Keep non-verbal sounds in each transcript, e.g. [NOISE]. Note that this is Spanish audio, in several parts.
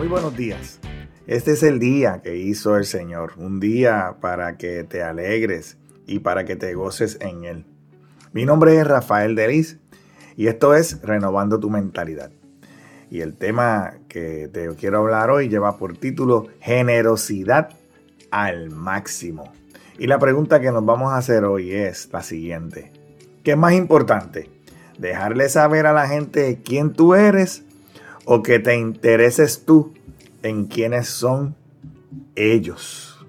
Muy buenos días. Este es el día que hizo el Señor, un día para que te alegres y para que te goces en Él. Mi nombre es Rafael Delis y esto es Renovando tu Mentalidad. Y el tema que te quiero hablar hoy lleva por título Generosidad al máximo. Y la pregunta que nos vamos a hacer hoy es la siguiente. ¿Qué es más importante? ¿Dejarle saber a la gente quién tú eres o que te intereses tú en quiénes son ellos?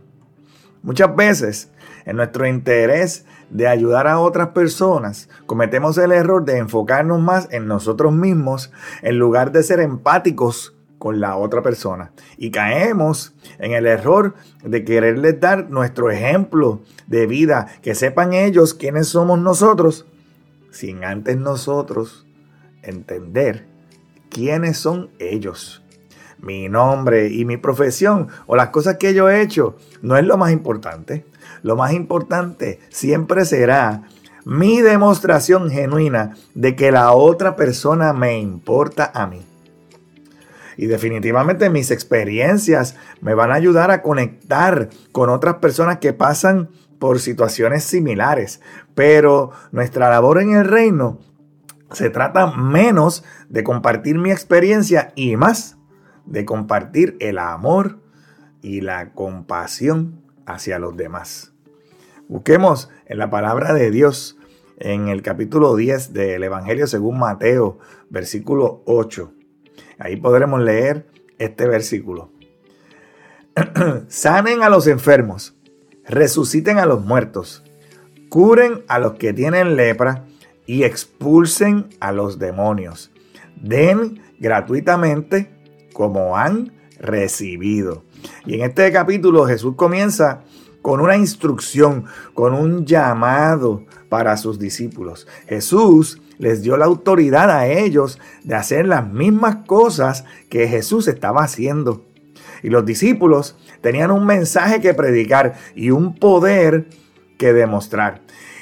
Muchas veces, en nuestro interés de ayudar a otras personas, cometemos el error de enfocarnos más en nosotros mismos en lugar de ser empáticos con la otra persona. Y caemos en el error de quererles dar nuestro ejemplo de vida, que sepan ellos quiénes somos nosotros sin antes nosotros entender quiénes son ellos. Mi nombre y mi profesión o las cosas que yo he hecho no es lo más importante. Lo más importante siempre será mi demostración genuina de que la otra persona me importa a mí. Y definitivamente mis experiencias me van a ayudar a conectar con otras personas que pasan por situaciones similares, pero nuestra labor en el reino se trata menos de compartir mi experiencia y más de compartir el amor y la compasión hacia los demás. Busquemos en la palabra de Dios en el capítulo 10 del Evangelio según Mateo, versículo 8. Ahí podremos leer este versículo. [CLEARS THROAT] Sanen a los enfermos resuciten a los muertos, curen a los que tienen lepra y expulsen a los demonios. Den gratuitamente como han recibido. Y en este capítulo Jesús comienza con una instrucción, con un llamado para sus discípulos. Jesús les dio la autoridad a ellos de hacer las mismas cosas que Jesús estaba haciendo. Y los discípulos tenían un mensaje que predicar y un poder que demostrar.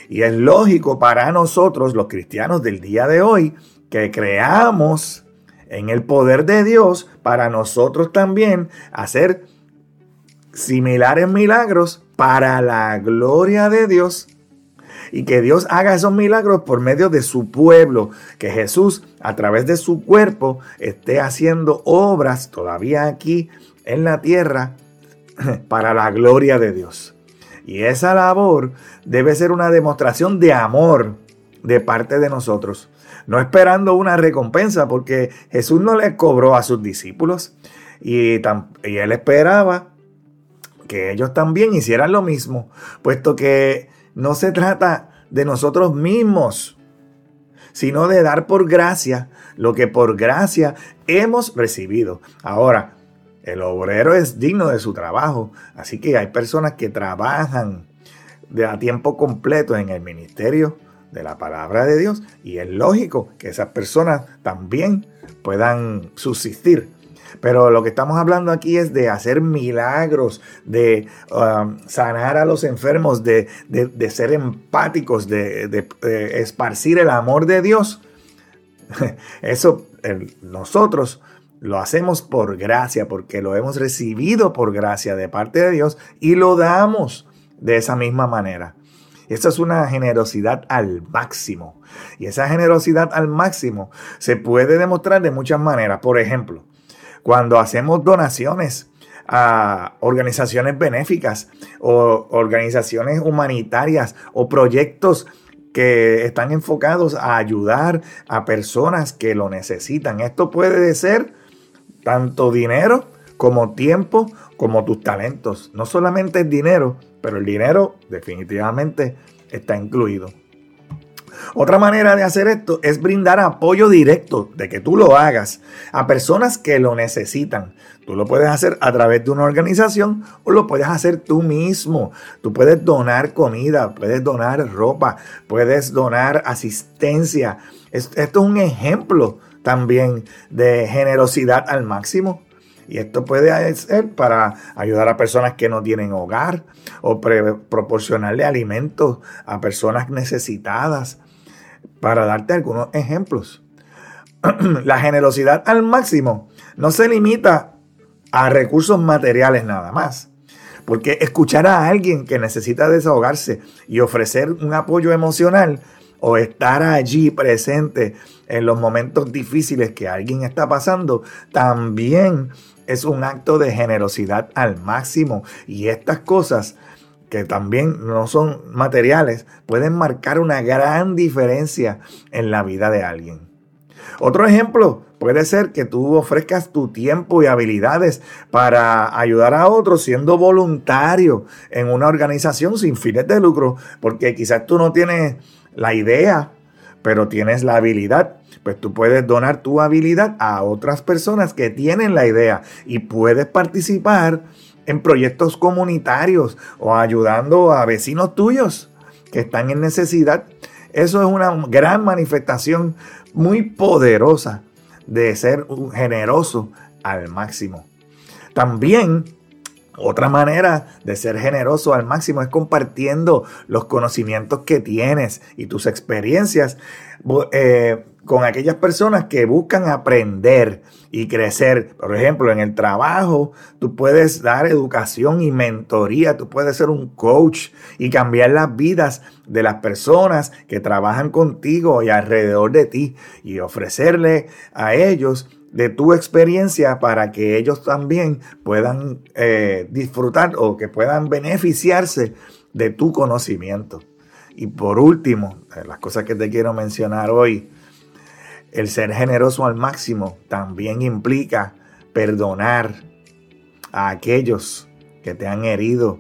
Y es lógico para nosotros, los cristianos del día de hoy, que creamos en el poder de Dios para nosotros también hacer similares milagros para la gloria de Dios y que Dios haga esos milagros por medio de su pueblo, que Jesús a través de su cuerpo esté haciendo obras todavía aquí en la tierra [CLEARS THROAT] para la gloria de Dios. Y esa labor debe ser una demostración de amor de parte de nosotros, no esperando una recompensa, porque Jesús no le cobró a sus discípulos y, y él esperaba que ellos también hicieran lo mismo, puesto que no se trata de nosotros mismos, sino de dar por gracia lo que por gracia hemos recibido. Ahora, el obrero es digno de su trabajo, así que hay personas que trabajan de a tiempo completo en el ministerio de la palabra de Dios y es lógico que esas personas también puedan subsistir. Pero lo que estamos hablando aquí es de hacer milagros, de um, sanar a los enfermos, de, ser empáticos, de, esparcir el amor de Dios. [LAUGHS] Eso nosotros lo hacemos por gracia, porque lo hemos recibido por gracia de parte de Dios y lo damos de esa misma manera. Esta es una generosidad al máximo. Y esa generosidad al máximo se puede demostrar de muchas maneras. Por ejemplo, cuando hacemos donaciones a organizaciones benéficas o organizaciones humanitarias o proyectos que están enfocados a ayudar a personas que lo necesitan. Esto puede ser tanto dinero como tiempo, como tus talentos. No solamente el dinero, pero el dinero definitivamente está incluido. Otra manera de hacer esto es brindar apoyo directo de que tú lo hagas a personas que lo necesitan. Tú lo puedes hacer a través de una organización o lo puedes hacer tú mismo. Tú puedes donar comida, puedes donar ropa, puedes donar asistencia. Esto es un ejemplo también de generosidad al máximo. Y esto puede ser para ayudar a personas que no tienen hogar o proporcionarle alimentos a personas necesitadas. Para darte algunos ejemplos. [CLEARS THROAT] La generosidad al máximo no se limita a recursos materiales nada más. Porque escuchar a alguien que necesita desahogarse y ofrecer un apoyo emocional o estar allí presente en los momentos difíciles que alguien está pasando, también es un acto de generosidad al máximo. Y estas cosas que también no son materiales, pueden marcar una gran diferencia en la vida de alguien. Otro ejemplo puede ser que tú ofrezcas tu tiempo y habilidades para ayudar a otros siendo voluntario en una organización sin fines de lucro, porque quizás tú no tienes la idea, pero tienes la habilidad. Pues tú puedes donar tu habilidad a otras personas que tienen la idea y puedes participar en proyectos comunitarios o ayudando a vecinos tuyos que están en necesidad. Eso es una gran manifestación muy poderosa de ser generoso al máximo. También otra manera de ser generoso al máximo es compartiendo los conocimientos que tienes y tus experiencias eh, con aquellas personas que buscan aprender y crecer. Por ejemplo, en el trabajo, tú puedes dar educación y mentoría, tú puedes ser un coach y cambiar las vidas de las personas que trabajan contigo y alrededor de ti y ofrecerle a ellos de tu experiencia para que ellos también puedan eh, disfrutar o que puedan beneficiarse de tu conocimiento. Y por último, las cosas que te quiero mencionar hoy, el ser generoso al máximo también implica perdonar a aquellos que te han herido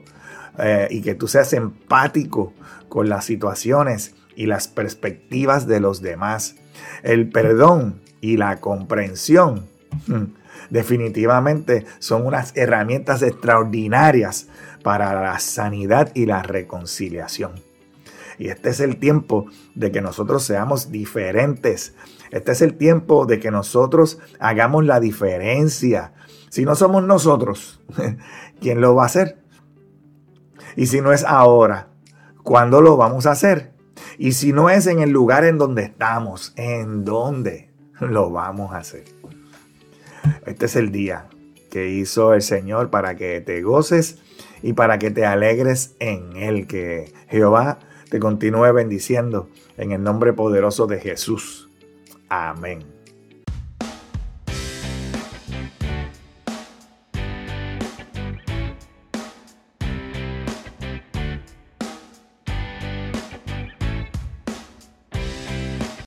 eh, y que tú seas empático con las situaciones y las perspectivas de los demás. El perdón y la comprensión hmm, definitivamente son unas herramientas extraordinarias para la sanidad y la reconciliación. Y este es el tiempo de que nosotros seamos diferentes. Este es el tiempo de que nosotros hagamos la diferencia. Si no somos nosotros, [LAUGHS] ¿quién lo va a hacer? Y si no es ahora, ¿cuándo lo vamos a hacer? Y si no es en el lugar en donde estamos, ¿en dónde? lo vamos a hacer. Este es el día que hizo el Señor para que te goces y para que te alegres en Él. Que Jehová te continúe bendiciendo en el nombre poderoso de Jesús. Amén.